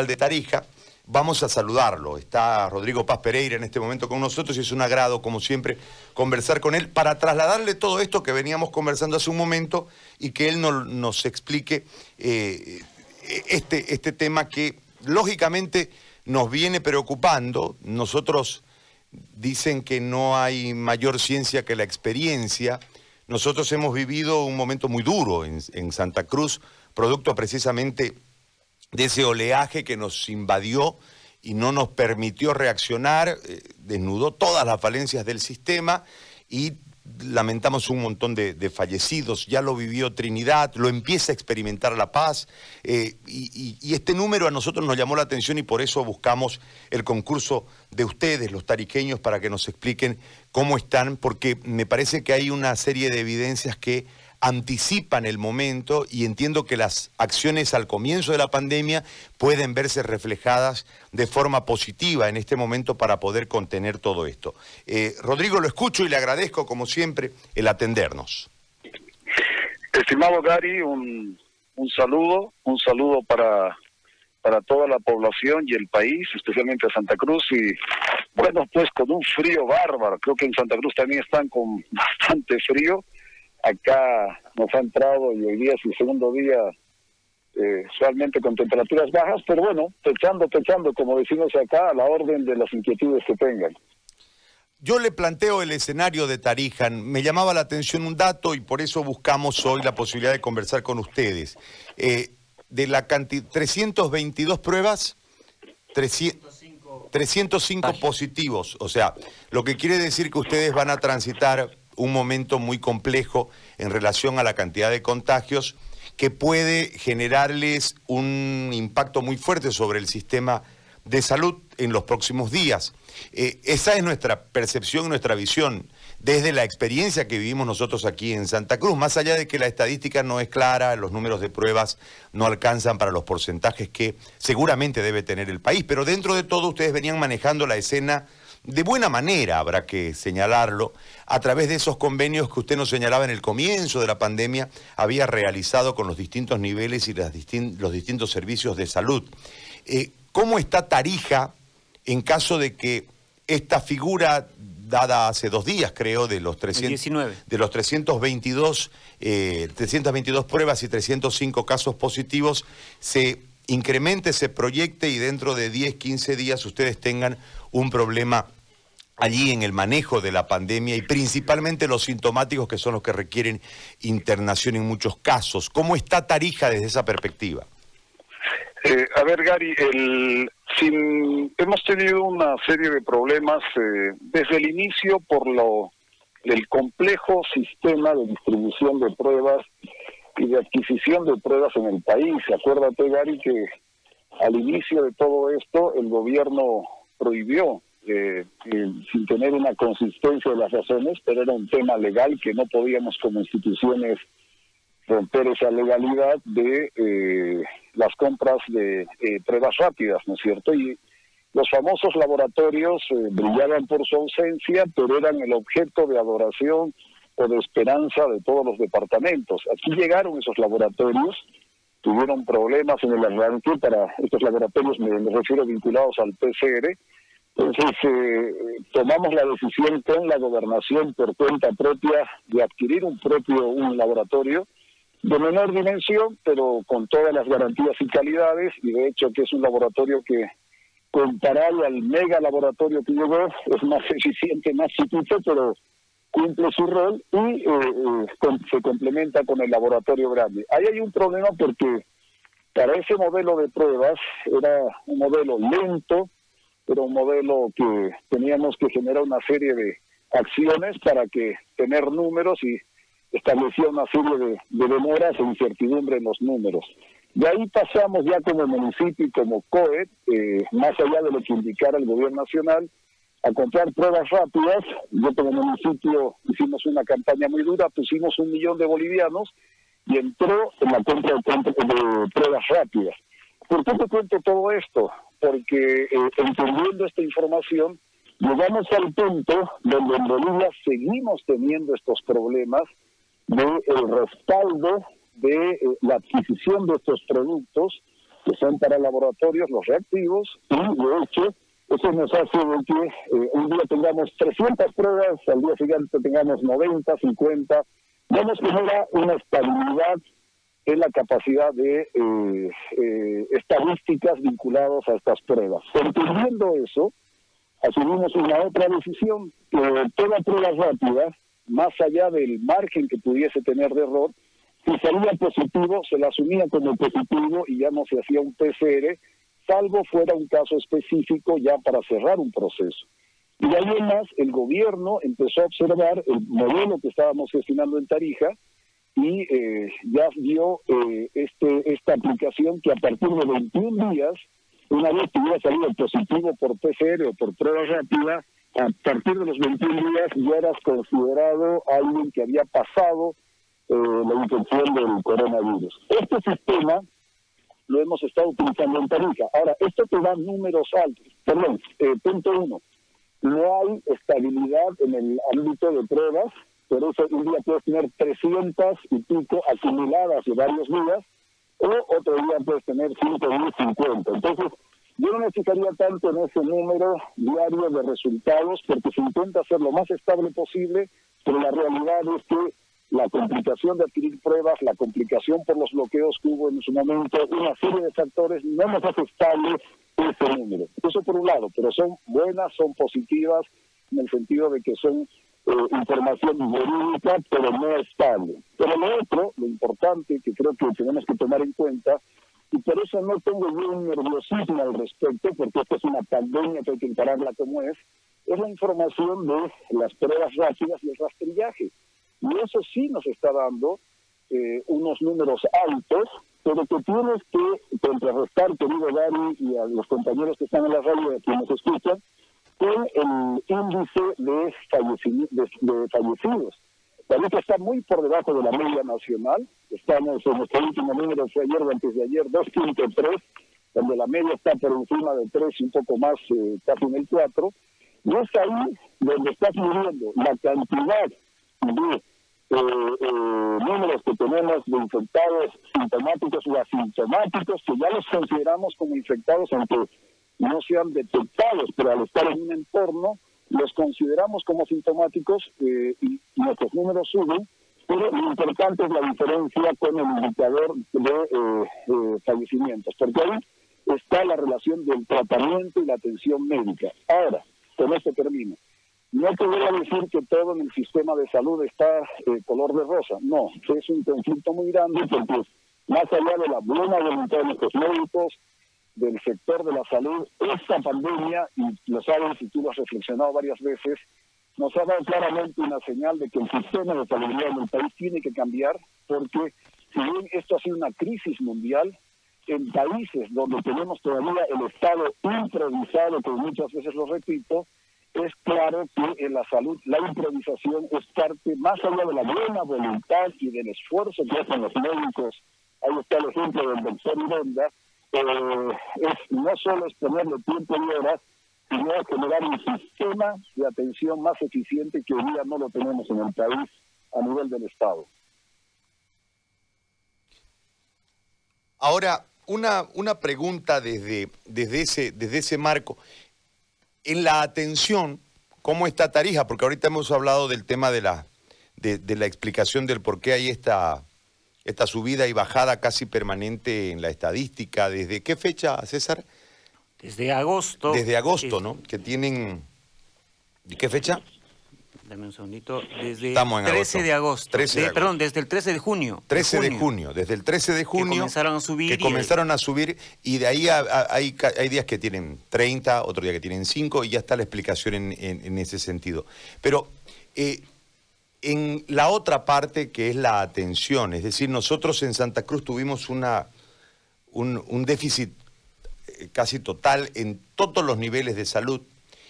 de Tarija. Vamos a saludarlo. Está Rodrigo Paz Pereira en este momento con nosotros y es un agrado, como siempre, conversar con él para trasladarle todo esto que veníamos conversando hace un momento y que él nos explique eh, este, este tema que lógicamente nos viene preocupando. Nosotros dicen que no hay mayor ciencia que la experiencia. Nosotros hemos vivido un momento muy duro en, en Santa Cruz, producto precisamente de ese oleaje que nos invadió y no nos permitió reaccionar, eh, desnudó todas las falencias del sistema y lamentamos un montón de, fallecidos, ya lo vivió Trinidad, lo empieza a experimentar La Paz, eh, y, este número a nosotros nos llamó la atención y por eso buscamos el concurso de ustedes, los tariqueños, para que nos expliquen cómo están, porque me parece que hay una serie de evidencias que anticipan el momento y entiendo que las acciones al comienzo de la pandemia pueden verse reflejadas de forma positiva en este momento para poder contener todo esto. Eh, Rodrigo, lo escucho y le agradezco, como siempre, el atendernos. Estimado Gary, un, un saludo, un saludo para, para toda la población y el país, especialmente a Santa Cruz y bueno, pues con un frío bárbaro, creo que en Santa Cruz también están con bastante frío acá nos ha entrado y hoy día es el segundo día eh, usualmente con temperaturas bajas, pero bueno, pechando, pechando, como decimos acá, a la orden de las inquietudes que tengan. Yo le planteo el escenario de Tarijan. Me llamaba la atención un dato y por eso buscamos hoy la posibilidad de conversar con ustedes. Eh, de la cantidad, 322 pruebas, 305, 305 positivos. O sea, lo que quiere decir que ustedes van a transitar un momento muy complejo en relación a la cantidad de contagios que puede generarles un impacto muy fuerte sobre el sistema de salud en los próximos días. Eh, esa es nuestra percepción, nuestra visión, desde la experiencia que vivimos nosotros aquí en Santa Cruz, más allá de que la estadística no es clara, los números de pruebas no alcanzan para los porcentajes que seguramente debe tener el país, pero dentro de todo ustedes venían manejando la escena de buena manera, habrá que señalarlo, a través de esos convenios que usted nos señalaba en el comienzo de la pandemia, había realizado con los distintos niveles y los distintos servicios de salud. Eh, ¿Cómo está Tarija en caso de que esta figura dada hace dos días, creo, de los, 300, de los 322, 322 eh, pruebas y 305 casos positivos, se incremente, se proyecte y dentro de 10, 15 días ustedes tengan un problema allí en el manejo de la pandemia y principalmente los sintomáticos que son los que requieren internación en muchos casos. ¿Cómo está Tarija desde esa perspectiva? Eh, a ver, Gary, el, hemos tenido una serie de problemas eh, desde el inicio por lo el complejo sistema de distribución de pruebas y de adquisición de pruebas en el país. Acuérdate, Gary, que al inicio de todo esto el gobierno prohibió, eh, eh, sin tener una consistencia de las razones, pero era un tema legal que no podíamos como instituciones romper esa legalidad de eh, las compras de pruebas rápidas, ¿no es cierto? Y los famosos laboratorios brillaban por su ausencia, pero eran el objeto de adoración o de esperanza de todos los departamentos. Aquí llegaron esos laboratorios, tuvieron problemas en el arranque para estos laboratorios, me, refiero vinculados al PCR, entonces eh, tomamos la decisión con la gobernación por cuenta propia de adquirir un propio un laboratorio de menor dimensión, pero con todas las garantías y calidades, y de hecho que es un laboratorio que comparado al mega laboratorio que llegó, es más eficiente, más chiquito, pero cumple su rol y eh, eh, se complementa con el laboratorio grande. Ahí hay un problema porque para ese modelo de pruebas era un modelo lento, era un modelo que teníamos que generar una serie de acciones para que tener números y establecía una serie de, demoras e incertidumbre en los números. De ahí pasamos ya como municipio y como COE, eh, más allá de lo que indicara el gobierno nacional, a comprar pruebas rápidas. Yo como municipio hicimos una campaña muy dura, pusimos un millón de bolivianos y entró en la compra de, pruebas rápidas. ¿Por qué te cuento todo esto? Porque eh, entendiendo esta información, llegamos al punto donde en Bolivia seguimos teniendo estos problemas de el respaldo de eh, la adquisición de estos productos que son para laboratorios los reactivos, y de hecho, eso nos hace que eh, un día tengamos 300 pruebas, al día siguiente tengamos 90, 50. Vemos que genera una estabilidad en la capacidad de eh, eh, estadísticas vinculadas a estas pruebas. Entendiendo eso, asumimos una otra decisión, que toda prueba rápida, más allá del margen que pudiese tener de error, si salía positivo, se la asumía como positivo y ya no se hacía un PCR, salvo fuera un caso específico ya para cerrar un proceso. Y además el gobierno empezó a observar el modelo que estábamos gestionando en Tarija y eh, ya dio eh, este, esta aplicación que a partir de 21 días, una vez que hubiera salido positivo por PCR o por prueba rápida, a partir de los 21 días ya eras considerado alguien que había pasado eh, la infección del coronavirus. Este sistema lo hemos estado utilizando en Tarija. Ahora, esto te da números altos. Perdón, eh, punto uno. No hay estabilidad en el ámbito de pruebas, por eso un día puedes tener 300 y pico acumuladas de varios días, o otro día puedes tener 50. Entonces, yo no me tanto en ese número diario de resultados, porque se intenta ser lo más estable posible, pero la realidad es que la complicación de adquirir pruebas, la complicación por los bloqueos que hubo en su momento, una serie de factores, no nos hace estable ese número. Eso por un lado, pero son buenas, son positivas, en el sentido de que son eh, información jurídica, pero no estable. Pero lo otro, lo importante que creo que tenemos que tomar en cuenta, y por eso no tengo yo un nerviosismo al respecto, porque esta es una pandemia que hay que encararla como es, es la información de las pruebas rápidas y el rastrillaje. Y eso sí nos está dando eh, unos números altos, pero que tienes que contrarrestar, querido Gary, y a los compañeros que están en la radio y que nos escuchan, con el índice de, de, fallecidos. La está muy por debajo de la media nacional. Estamos en nuestro último número, fue ayer o antes de ayer, 2.3, donde la media está por encima de 3 y un poco más, eh, casi en el 4. Y es ahí donde está midiendo la cantidad de números que tenemos de infectados sintomáticos o asintomáticos, que ya los consideramos como infectados, aunque no sean detectados, pero al estar en un entorno, los consideramos como sintomáticos eh, y nuestros números suben, pero lo importante es la diferencia con el indicador de fallecimientos, porque ahí está la relación del tratamiento y la atención médica. Ahora, con esto termino. No te voy a decir que todo en el sistema de salud está eh, color de rosa. No, es un conflicto muy grande porque más allá de la buena voluntad de los médicos, del sector de la salud, esta pandemia, y lo sabes y tú has reflexionado varias veces, nos ha dado claramente una señal de que el sistema de salud en el país tiene que cambiar, porque si bien esto ha sido una crisis mundial, en países donde tenemos todavía el Estado improvisado, que muchas veces lo repito, es claro que en la salud la improvisación es parte más allá de la buena voluntad y del esfuerzo que hacen los médicos. Ahí está el ejemplo del doctor Ironda. Eh, es, no solo es ponerle tiempo y horas, sino generar un sistema de atención más eficiente que hoy día no lo tenemos en el país a nivel del Estado. Ahora, una, una pregunta desde, desde, ese, desde ese marco en la atención, ¿cómo está Tarija? Porque ahorita hemos hablado del tema de la, de, la explicación del por qué hay esta, esta subida y bajada casi permanente en la estadística. ¿Desde qué fecha, César? Desde agosto. Desde agosto, ¿no? Que tienen... ¿De qué fecha? Dame un segundito. Desde el 13 de agosto. Perdón, desde el 13 de junio. 13 de junio. Desde el 13 de junio. Que comenzaron a subir. Que comenzaron a subir y de ahí hay, hay días que tienen 30, otro día que tienen 5 y ya está la explicación en, ese sentido. Pero eh, en la otra parte que es la atención, es decir, nosotros en Santa Cruz tuvimos una, un, un déficit eh, casi total en todos los niveles de salud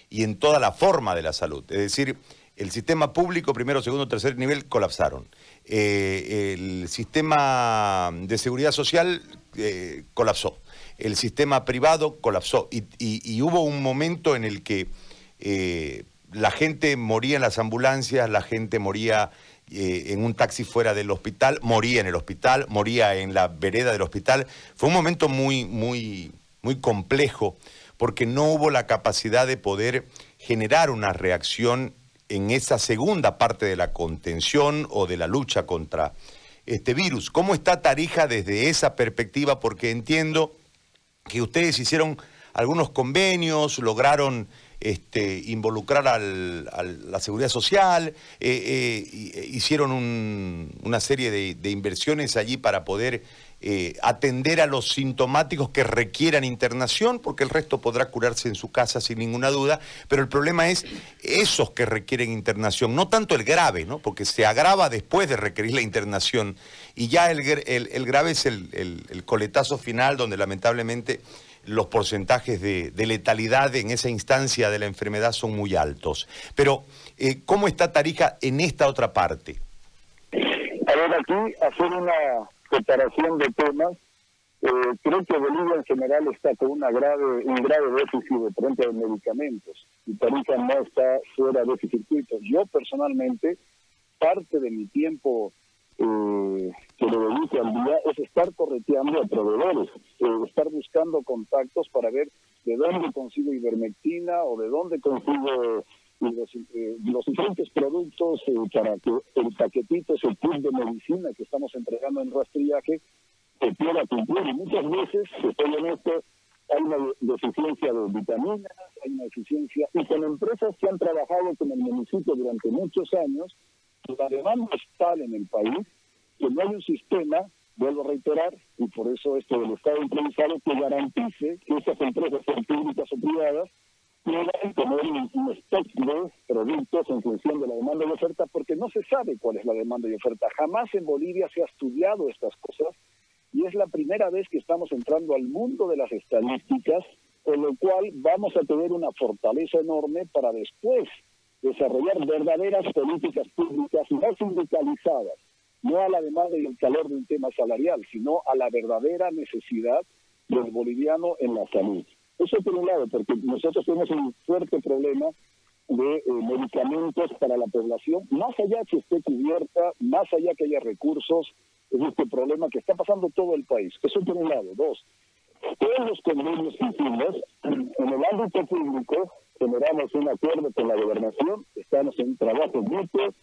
y en toda la forma de la salud. Es decir, el sistema público, primero, segundo, tercer nivel, colapsaron. Eh, el sistema de seguridad social eh, colapsó. El sistema privado colapsó. Y, hubo un momento en el que eh, la gente moría en las ambulancias, la gente moría en un taxi fuera del hospital, moría en el hospital, moría en la vereda del hospital. Fue un momento muy, muy, muy complejo porque no hubo la capacidad de poder generar una reacción en esa segunda parte de la contención o de la lucha contra este virus. ¿Cómo está Tarija desde esa perspectiva? Porque entiendo que ustedes hicieron algunos convenios, lograron este, involucrar a la seguridad social, eh, eh, hicieron una serie de, inversiones allí para poder eh, atender a los sintomáticos que requieran internación, porque el resto podrá curarse en su casa sin ninguna duda, pero el problema es esos que requieren internación, no tanto el grave, ¿no? porque se agrava después de requerir la internación, y ya el, grave es el coletazo final donde lamentablemente los porcentajes de, letalidad en esa instancia de la enfermedad son muy altos. Pero, eh, ¿cómo está Tarija en esta otra parte? A ver, aquí hacer una separación de temas. Eh, creo que Bolivia en general está con una grave, un grave déficit de pronto de medicamentos y Tarija no está fuera de ese circuito. Yo personalmente, parte de mi tiempo eh, que le dedique al día es estar correteando a proveedores, eh, estar buscando contactos para ver de dónde consigo ivermectina o de dónde consigo los, eh, los diferentes productos eh, para que el paquetito, ese kit de medicina que estamos entregando en rastrillaje, se pueda cumplir. Y muchas veces, estoy honesto, hay una deficiencia de vitaminas, hay una deficiencia, y con empresas que han trabajado con el municipio durante muchos años, la demanda es tal en el país que no hay un sistema, vuelvo a reiterar, y por eso esto del Estado improvisado, que garantice que estas empresas, sean públicas o privadas, puedan tener de productos en función de la demanda y oferta, porque no se sabe cuál es la demanda y oferta. Jamás en Bolivia se ha estudiado estas cosas y es la primera vez que estamos entrando al mundo de las estadísticas, con lo cual vamos a tener una fortaleza enorme para después desarrollar verdaderas políticas públicas no sindicalizadas, no a la demanda y el calor de un tema salarial, sino a la verdadera necesidad del boliviano en la salud. Eso por un lado, porque nosotros tenemos un fuerte problema de eh, medicamentos para la población, más allá que esté cubierta, más allá que haya recursos, es este problema que está pasando todo el país. Eso por un lado. Dos, todos los convenios que hicimos en el ámbito público generamos un acuerdo con la gobernación, estamos en trabajo mutuos,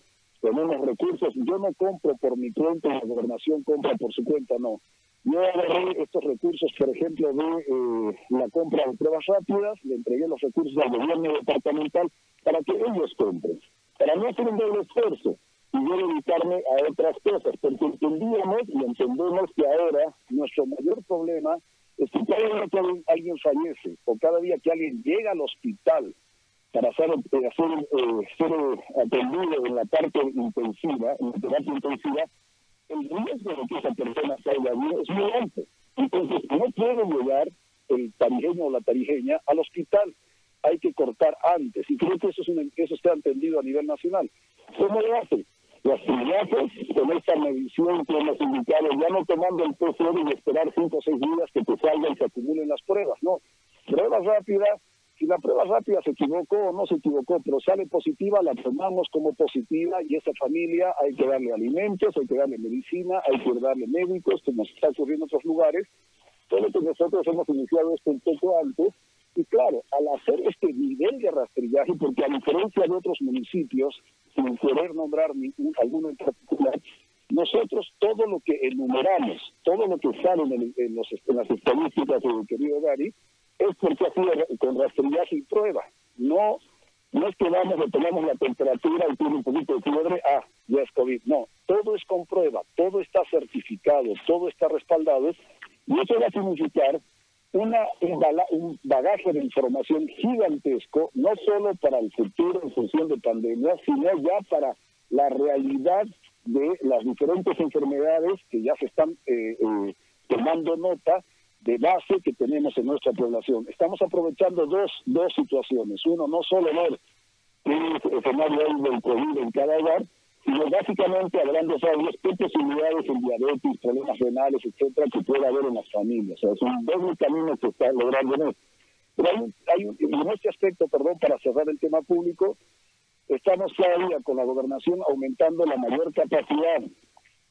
tenemos recursos, yo no compro por mi cuenta, la gobernación compra por su cuenta, no. Yo agarré estos recursos, por ejemplo, de eh, la compra de pruebas rápidas, le entregué los recursos al gobierno departamental para que ellos compren, para no hacer un doble esfuerzo y yo dedicarme a otras cosas, porque entendíamos y entendemos que ahora nuestro mayor problema es que cada día que alguien fallece o cada día que alguien llega al hospital para ser, eh, hacer, eh, ser eh, atendido en la parte intensiva, en la terapia intensiva, el riesgo de que esa persona salga bien es muy alto. Entonces, no puede llegar el tarijeño o la tarijeña al hospital. Hay que cortar antes. Y creo que eso, es eso está entendido a nivel nacional. ¿Cómo lo hace? Las triates, con esta medición que hemos indicado, ya no tomando el PCR y esperar cinco o seis días que te salgan y se acumulen las pruebas. No, pruebas rápidas, si la prueba rápida se equivocó o no se equivocó, pero sale positiva, la tomamos como positiva y esa familia hay que darle alimentos, hay que darle medicina, hay que darle médicos, como está ocurriendo en otros lugares. Todo lo que nosotros hemos iniciado esto un poco antes. Y claro, al hacer este nivel de rastrillaje, porque a diferencia de otros municipios, sin querer nombrar ningún, alguno en particular, nosotros todo lo que enumeramos, todo lo que sale en, en, los, en las estadísticas del querido Gary, es porque ha con rastrillaje y prueba. No, no es que vamos, le tomamos la temperatura y tiene un poquito de fiebre, ah, ya es COVID. No, todo es con prueba, todo está certificado, todo está respaldado. Y eso va a significar una, un bagaje de información gigantesco, no solo para el futuro en función de pandemia, sino ya para la realidad de las diferentes enfermedades que ya se están eh, eh, tomando nota de base que tenemos en nuestra población. Estamos aprovechando dos, dos situaciones. Uno, no solo ver qué escenario del COVID en cada hogar, sino básicamente hablando de qué posibilidades en diabetes, problemas renales, etcétera, que pueda haber en las familias. O sea, es un doble camino que está logrando Pero hay, hay en este aspecto, perdón, para cerrar el tema público, Estamos todavía con la gobernación aumentando la mayor capacidad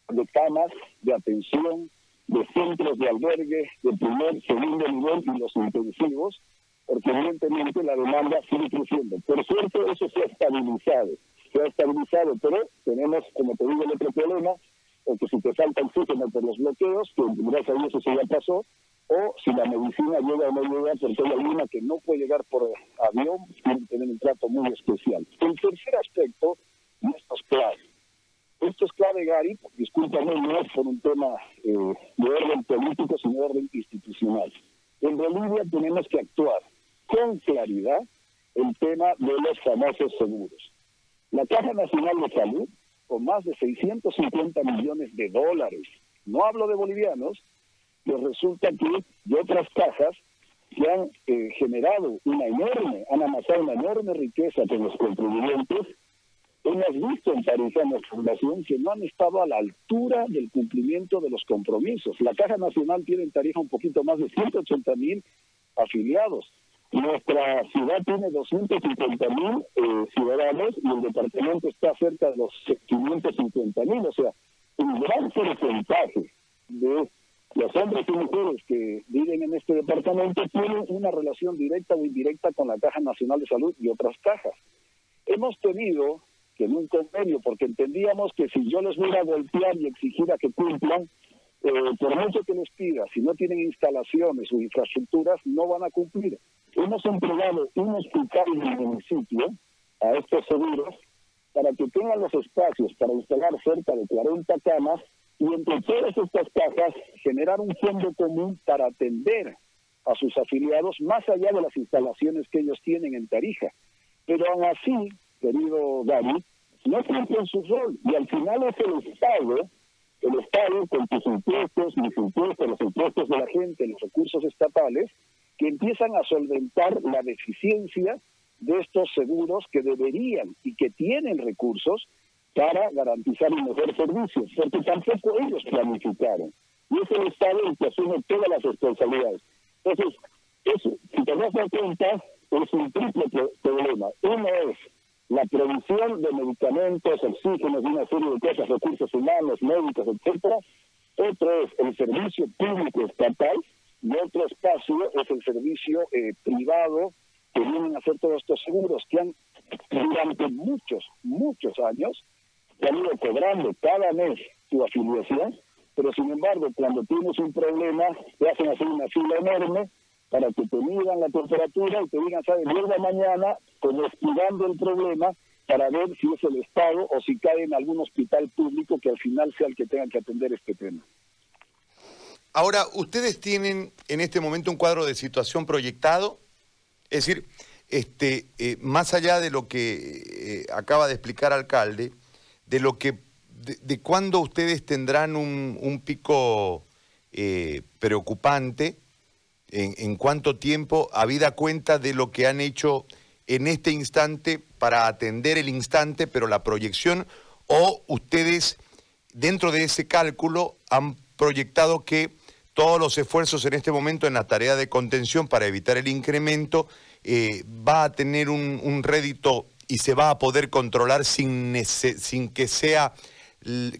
de camas de atención, de centros de albergue de primer, segundo nivel y los intensivos, porque evidentemente la demanda sigue creciendo. Por cierto, eso se ha estabilizado, se ha estabilizado, pero tenemos, como te digo, el otro problema, que si te falta oxígeno por los bloqueos, que gracias a Dios eso ya pasó, o si la medicina llega o no llega, porque hay alguna que no puede llegar por avión, tiene que tener un trato muy especial. El tercer aspecto, esto es clave. Esto es clave, Gary, discúlpame, no es por un tema eh, de orden político, sino de orden institucional. En Bolivia tenemos que actuar con claridad el tema de los famosos seguros. La Caja Nacional de Salud, con más de 650 millones de dólares, no hablo de bolivianos, pues resulta que de otras cajas que han eh, generado una enorme, han amasado una enorme riqueza con los contribuyentes, hemos visto en la Fundación que no han estado a la altura del cumplimiento de los compromisos. La Caja Nacional tiene en Tarija un poquito más de 180 mil afiliados. Nuestra ciudad tiene 250 mil eh, ciudadanos y el departamento está cerca de los 550 mil, o sea, un gran porcentaje de los hombres y mujeres que viven en este departamento tienen una relación directa o indirecta con la Caja Nacional de Salud y otras cajas. Hemos tenido en un convenio, porque entendíamos que si yo les voy a golpear y exigir a que cumplan, eh, por mucho que les pida, si no tienen instalaciones o infraestructuras, no van a cumplir. Hemos entregado un hospital en el municipio a estos seguros para que tengan los espacios para instalar cerca de 40 camas y entre todas estas cajas generar un fondo común para atender a sus afiliados más allá de las instalaciones que ellos tienen en Tarija. Pero aún así, querido Gary, no cumplen su rol y al final es el Estado el Estado con sus impuestos, mis impuestos, los impuestos de la gente, los recursos estatales, que empiezan a solventar la deficiencia de estos seguros que deberían y que tienen recursos para garantizar un mejor servicio, porque tampoco ellos planificaron. Y es el Estado el que asume todas las responsabilidades. Entonces, eso, si te das cuenta, es un triple problema. Uno es la provisión de medicamentos, oxígenos una serie de cosas, recursos humanos, médicos, etcétera. Otro es el servicio público estatal y otro espacio es el servicio eh, privado que vienen a hacer todos estos seguros que han durante muchos, muchos años han ido cobrando cada mes su afiliación, pero sin embargo cuando tienes un problema te hacen hacer una fila enorme para que te midan la temperatura y te digan, ¿sabes? Vuelva mañana como esquivando el problema para ver si es el Estado o si cae en algún hospital público que al final sea el que tenga que atender este tema. Ahora, ¿ustedes tienen en este momento un cuadro de situación proyectado? Es decir, este, eh, más allá de lo que eh, acaba de explicar alcalde, de lo que de, cuándo ustedes tendrán un, pico eh, preocupante, en, cuánto tiempo, habida cuenta de lo que han hecho en este instante para atender el instante, pero la proyección, o ustedes dentro de ese cálculo han proyectado que todos los esfuerzos en este momento en la tarea de contención para evitar el incremento eh, va a tener un, rédito y se va a poder controlar sin, que sea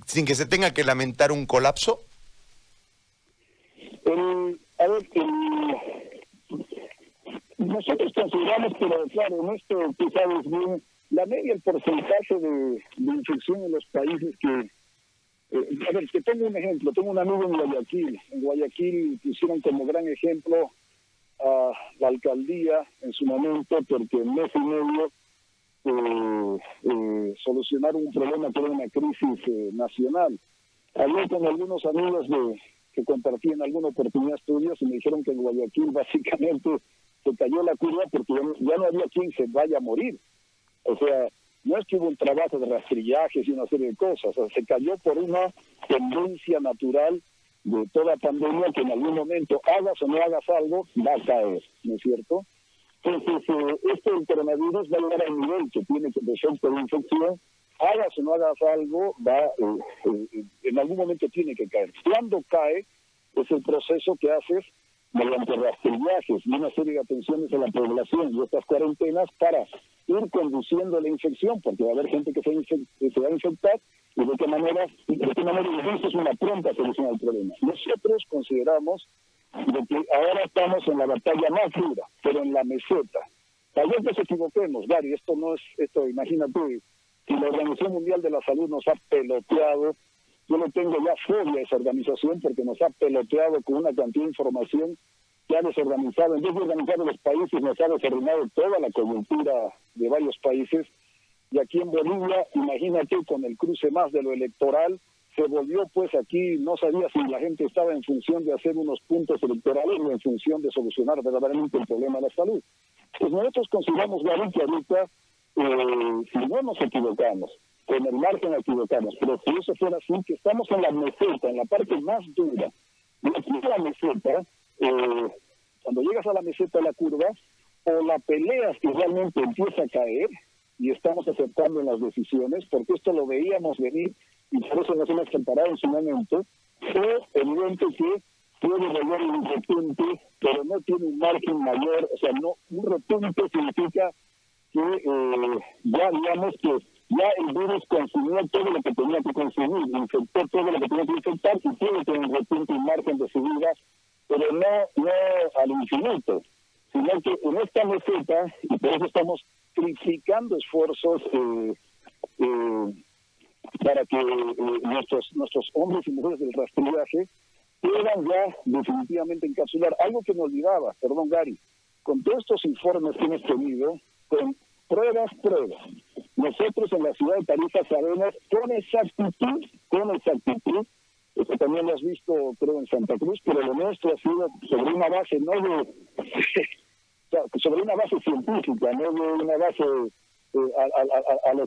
sin que se tenga que lamentar un colapso? a ver, nosotros consideramos, pero claro, en esto tú sabes bien, la media, el porcentaje de, infección en los países que... Eh, a ver, te pongo un ejemplo, tengo un amigo en Guayaquil. En Guayaquil pusieron como gran ejemplo a la alcaldía en su momento porque en mes y medio eh, eh, solucionaron un problema que era una crisis eh, nacional. Hablé con algunos amigos de, que compartían alguna oportunidad estudios y me dijeron que en Guayaquil básicamente se cayó la curva porque ya no había quien se vaya a morir. O sea, no es que hubo un trabajo de rastrillajes y una serie de cosas, o sea, se cayó por una tendencia natural de toda pandemia que en algún momento hagas o no hagas algo, va a caer, ¿no es cierto? Entonces, eh, este coronavirus va a llegar al nivel que tiene que ser por infección, hagas o no hagas algo, va eh, eh, en algún momento tiene que caer. Cuando cae, es el proceso que haces mediante rastrillajes y una serie de atenciones a la población y estas cuarentenas para ir conduciendo la infección, porque va a haber gente que se, se va a infectar y de qué manera, de qué manera es una pronta solución al problema. Nosotros consideramos que ahora estamos en la batalla más dura, pero en la meseta. Tal vez nos equivoquemos, Gary, esto no es, esto imagínate, si la Organización Mundial de la Salud nos ha peloteado, yo no tengo ya fobia a esa organización porque nos ha peloteado con una cantidad de información que ha desorganizado, en vez de organizar los países, nos ha desordenado toda la coyuntura de varios países. Y aquí en Bolivia, imagínate, con el cruce más de lo electoral, se volvió pues aquí, no sabía si la gente estaba en función de hacer unos puntos electorales o en función de solucionar verdaderamente el problema de la salud. Pues nosotros consideramos, Gary, que ahorita, eh, si no nos equivocamos, con el margen equivocamos, pero si eso fuera así, que estamos en la meseta, en la parte más dura. Y aquí en la meseta, eh, cuando llegas a la meseta de la curva, o la peleas que realmente empieza a caer, y estamos aceptando en las decisiones, porque esto lo veíamos venir y por eso nos hemos preparado en su momento, o evidente que puede volver un repunte, pero no tiene un margen mayor, o sea, no un repunte significa que eh, ya digamos que ya el virus consumió todo lo que tenía que consumir, infectó todo lo que tenía que infectar y tiene que un repunte un margen de subida, pero no, no al infinito, sino que en esta meseta, y por eso estamos triplicando esfuerzos eh, eh, para que eh, nuestros nuestros hombres y mujeres del rastrillaje puedan ya definitivamente encapsular algo que me olvidaba, perdón Gary, con todos estos informes que hemos tenido, con pruebas, pruebas. Nosotros en la ciudad de Tarija sabemos con exactitud, con exactitud, eso también lo has visto creo en Santa Cruz, pero lo nuestro ha sido sobre una base no de sobre una base científica, no de una base eh, al.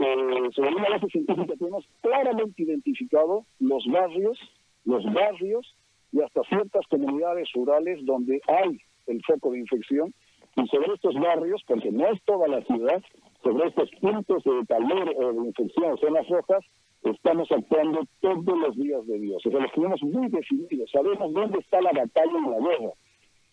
Eh, sobre una base científica tenemos claramente identificado los barrios, los barrios y hasta ciertas comunidades rurales donde hay el foco de infección y sobre estos barrios, porque no es toda la ciudad, sobre estos puntos de calor o de infección, zonas rojas, estamos actuando todos los días de Dios. O sea, los tenemos muy definidos, sabemos dónde está la batalla en la guerra.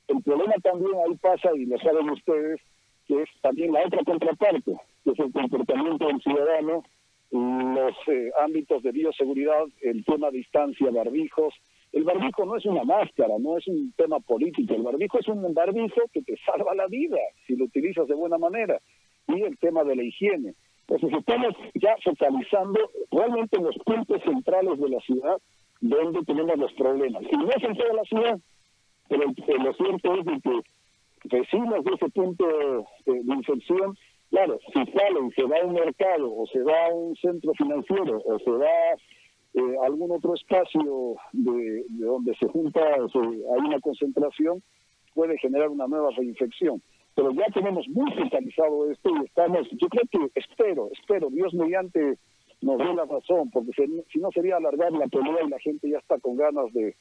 El problema también ahí pasa, y lo saben ustedes, que es también la otra contraparte, que es el comportamiento del ciudadano, los eh, ámbitos de bioseguridad, el tema distancia, barbijos. El barbijo no es una máscara, no es un tema político, el barbijo es un barbijo que te salva la vida si lo utilizas de buena manera. Y el tema de la higiene. Entonces estamos ya focalizando realmente en los puntos centrales de la ciudad donde tenemos los problemas. Y no es en toda la ciudad, pero lo cierto es que vecinos de ese punto de, infección, claro, si salen, se va a un mercado o se va a un centro financiero o se va eh, algún otro espacio de, donde se junta, hay una concentración, puede generar una nueva reinfección. Pero ya tenemos muy centralizado esto y estamos, yo creo que espero, espero, Dios mediante nos dé la razón, porque si no sería alargar la pelea y la gente ya está con ganas de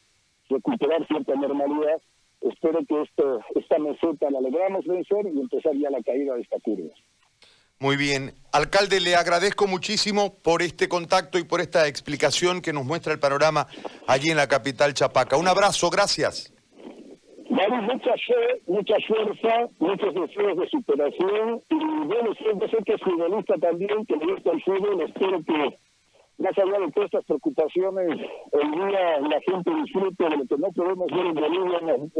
recuperar cierta normalidad espero que esto, esta meseta la logramos vencer y empezar ya la caída de esta curva. Muy bien. Alcalde, le agradezco muchísimo por este contacto y por esta explicación que nos muestra el panorama allí en la capital Chapaca. Un abrazo, gracias. Damos mucha fe, mucha fuerza, muchos deseos de superación y bueno, siempre sé que es futbolista también, que le gusta el fútbol, espero que más allá de todas estas preocupaciones, el día la gente disfrute de lo que no podemos ver en Bolivia,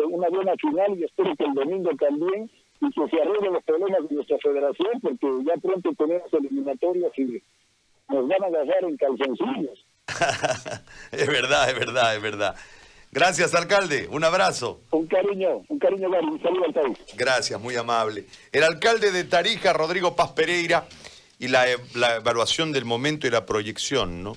una, buena final y espero que el domingo también y que se arreglen los problemas de nuestra federación porque ya pronto tenemos eliminatorias y nos van a agarrar en calzoncillos. es verdad, es verdad, es verdad. Gracias, alcalde. Un abrazo. Un cariño, un cariño, un saludo al país. Gracias, muy amable. El alcalde de Tarija, Rodrigo Paz Pereira y la, la, evaluación del momento y la proyección, ¿no?